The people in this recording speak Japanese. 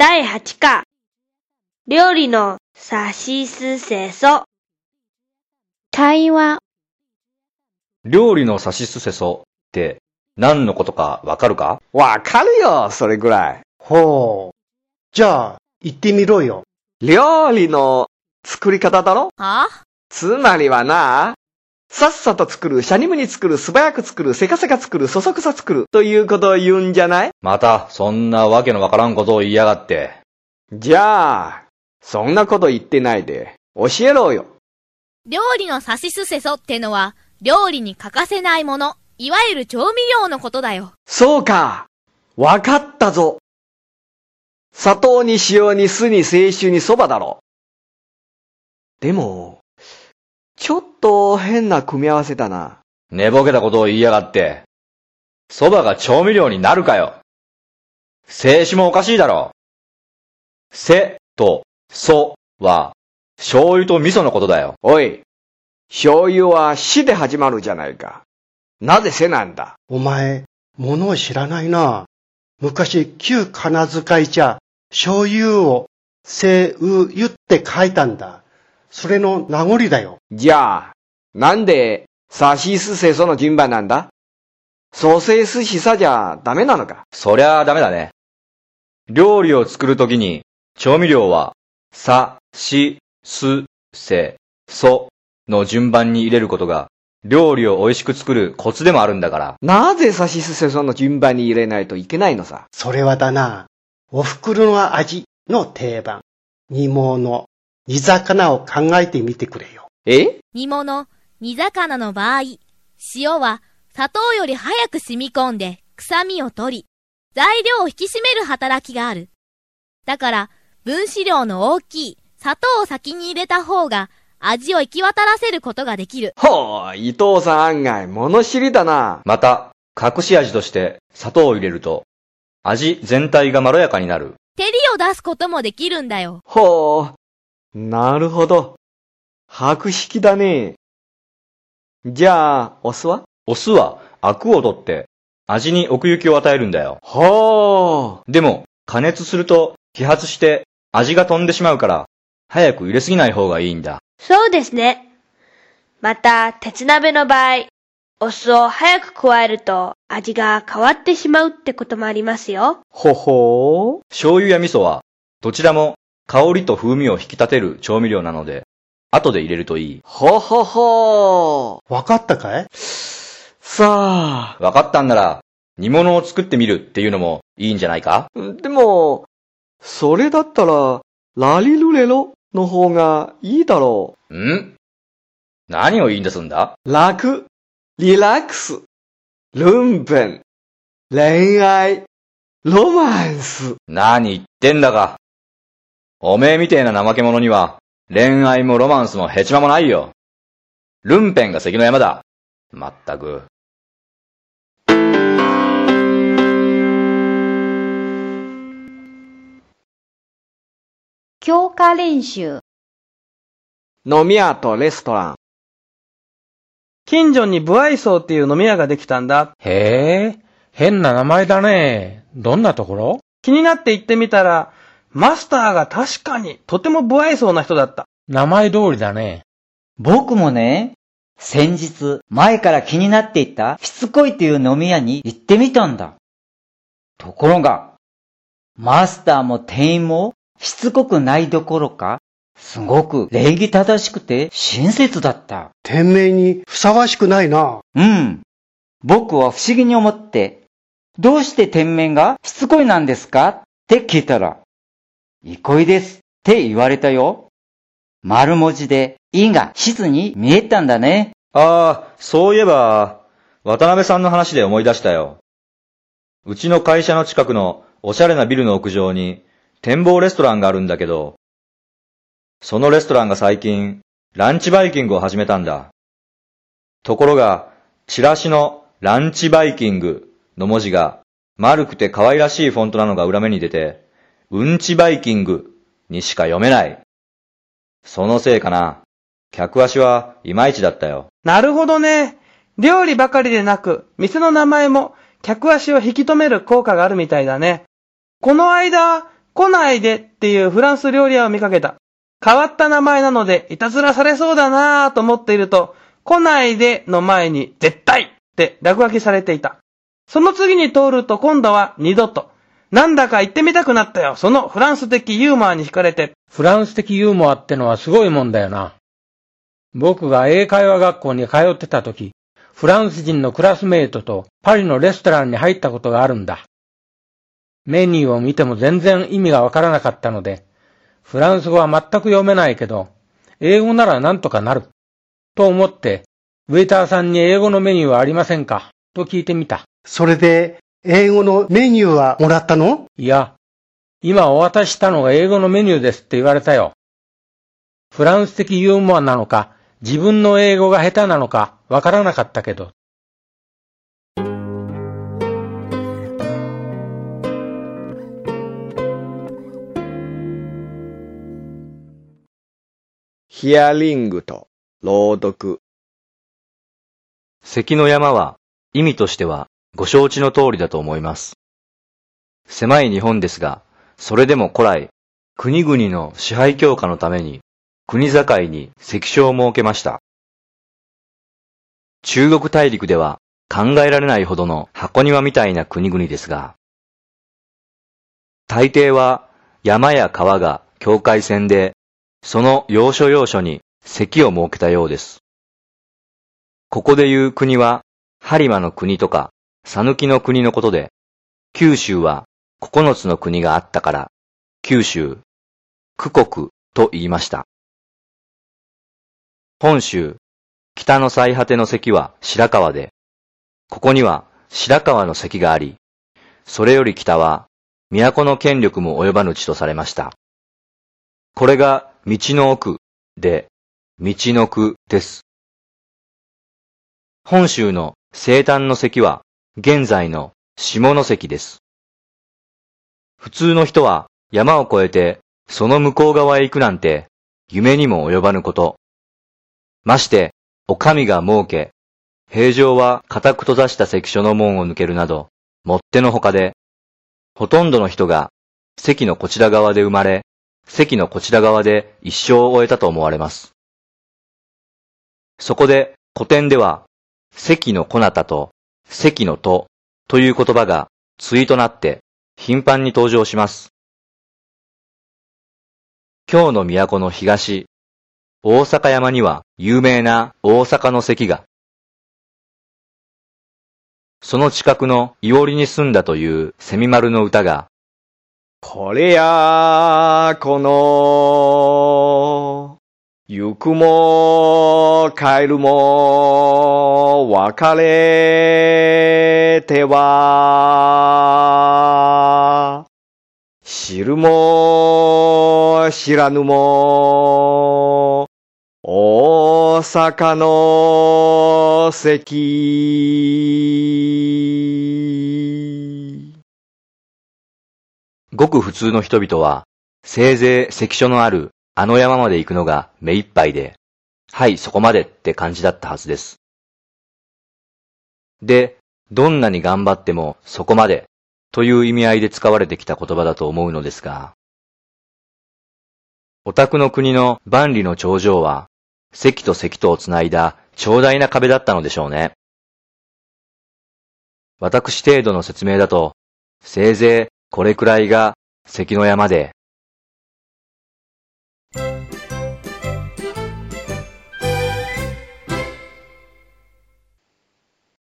第8課。料理のさしすせそ。会話、料理のさしすせそって何のことかわかるか？わかるよ、それぐらい。ほう。じゃあ、言ってみろよ。料理の作り方だろ？は？つまりはな、さっさと作る、シャニムに作る、素早く作る、せかせか作る、そそくさ作る、ということを言うんじゃない？また、そんなわけのわからんことを言いやがって。じゃあ、そんなこと言ってないで、教えろよ。料理のさしすせそってのは、料理に欠かせないもの、いわゆる調味料のことだよ。そうか。わかったぞ。砂糖に塩に酢に清酒に蕎麦だろ。でも、と変な組み合わせだな。寝ぼけたことを言いやがって。蕎麦が調味料になるかよ。静止もおかしいだろ。せとそは醤油と味噌のことだよ。おい、醤油は死で始まるじゃないか。なぜせなんだ？お前、ものを知らないな。昔、旧仮名遣いじゃ、醤油を、せうゆって書いたんだ。それの名残だよ。じゃあ、なんで、さしすせその順番なんだ？蘇生すしさじゃダメなのか？そりゃあダメだね。料理を作るときに調味料はさ、し、す、せ、その順番に入れることが料理を美味しく作るコツでもあるんだから。なぜさしすせその順番に入れないといけないのさ？それはだな、お袋の味の定番、煮物、煮魚を考えてみてくれよ。え？煮物、煮魚の場合、塩は砂糖より早く染み込んで臭みを取り、材料を引き締める働きがある。だから、分子量の大きい砂糖を先に入れた方が味を行き渡らせることができる。ほう、伊藤さん案外物知りだな。また、隠し味として砂糖を入れると味全体がまろやかになる。照りを出すこともできるんだよ。ほう、なるほど。白式だね。じゃあ、お酢は？お酢はアクを取って味に奥行きを与えるんだよ。ほう。でも加熱すると揮発して味が飛んでしまうから早く入れすぎない方がいいんだ。そうですね。また、鉄鍋の場合、お酢を早く加えると味が変わってしまうってこともありますよ。ほほう。醤油や味噌はどちらも香りと風味を引き立てる調味料なので後で入れるといい。ほほほわかったかい？さあ、わかったんなら煮物を作ってみるっていうのもいいんじゃないか？でも、それだったら、ラリルレロの方がいいだろん？何を言い出すんだ？う。楽、リラックス、ルンペン、恋愛、ロマンス。何言ってんだか。おめえみてえな怠け者には恋愛もロマンスもヘチマもないよ。ルンペンが関の山だ。まったく。強化練習、飲み屋とレストラン。近所にブアイソーっていう飲み屋ができたんだ。へえ、変な名前だね。どんなところ？気になって行ってみたら、マスターが確かにとても不愛想な人だった。名前通りだね。僕もね、先日、前から気になっていたしつこいという飲み屋に行ってみたんだ。ところが、マスターも店員もしつこくないどころか、すごく礼儀正しくて親切だった。店名にふさわしくないな。うん。僕は不思議に思って、どうして店面がしつこいなんですか？って聞いたら、憩いですって言われたよ。丸文字で、いが質に見えたんだね。ああ、そういえば、渡辺さんの話で思い出したよ。うちの会社の近くのおしゃれなビルの屋上に展望レストランがあるんだけど、そのレストランが最近、ランチバイキングを始めたんだ。ところが、チラシのランチバイキングの文字が丸くて可愛らしいフォントなのが裏目に出て、うんちバイキングにしか読めない。そのせいかな。客足はいまいちだったよ。なるほどね。料理ばかりでなく、店の名前も客足を引き止める効果があるみたいだね。この間、来ないでっていうフランス料理屋を見かけた。変わった名前なので、いたずらされそうだなぁと思っていると、来ないでの前に、絶対って落書きされていた。その次に通ると今度は二度と。なんだか行ってみたくなったよ。そのフランス的ユーモアに惹かれて。フランス的ユーモアってのはすごいもんだよな。僕が英会話学校に通ってた時、フランス人のクラスメイトとパリのレストランに入ったことがあるんだ。メニューを見ても全然意味がわからなかったので、フランス語は全く読めないけど、英語ならなんとかなる。と思って、ウェイターさんに英語のメニューはありませんか？と聞いてみた。それで、英語のメニューはもらったの？いや、今お渡ししたのが英語のメニューですって言われたよ。フランス的ユーモアなのか、自分の英語が下手なのかわからなかったけど。ヒアリングと朗読。関の山は意味としてはご承知の通りだと思います。狭い日本ですが、それでも古来、国々の支配強化のために国境に関所を設けました。中国大陸では考えられないほどの箱庭みたいな国々ですが、大抵は山や川が境界線で、その要所要所に関を設けたようです。ここで言う国は、播磨の国とか、讃岐の国のことで、九州は九つの国があったから、九州、九国と言いました。本州、北の最果ての関は白川で、ここには白川の関があり、それより北は、都の権力も及ばぬ地とされました。これが道の奥で、道の区です。本州の西端の関は、現在の下関です。普通の人は山を越えて、その向こう側へ行くなんて、夢にも及ばぬこと。まして、お上が設け、平常は固く閉ざした関所の門を抜けるなど、もってのほかで、ほとんどの人が、関のこちら側で生まれ、関のこちら側で一生を終えたと思われます。そこで古典では、関のこなたと関のとという言葉が対となって頻繁に登場します。京の都の東、大阪山には有名な大阪の関が、その近くのいおりに住んだというセミマルの歌が、これや、この、行くも、帰るも、別れては、知るも、知らぬも、大阪の関。ごく普通の人々は、せいぜい関所のあるあの山まで行くのが目一杯で、はい、そこまでって感じだったはずです。で、どんなに頑張ってもそこまでという意味合いで使われてきた言葉だと思うのですが、オタクの国の万里の頂上は、関と関とをつないだ長大な壁だったのでしょうね。私程度の説明だと、せいぜいこれくらいが関の山で、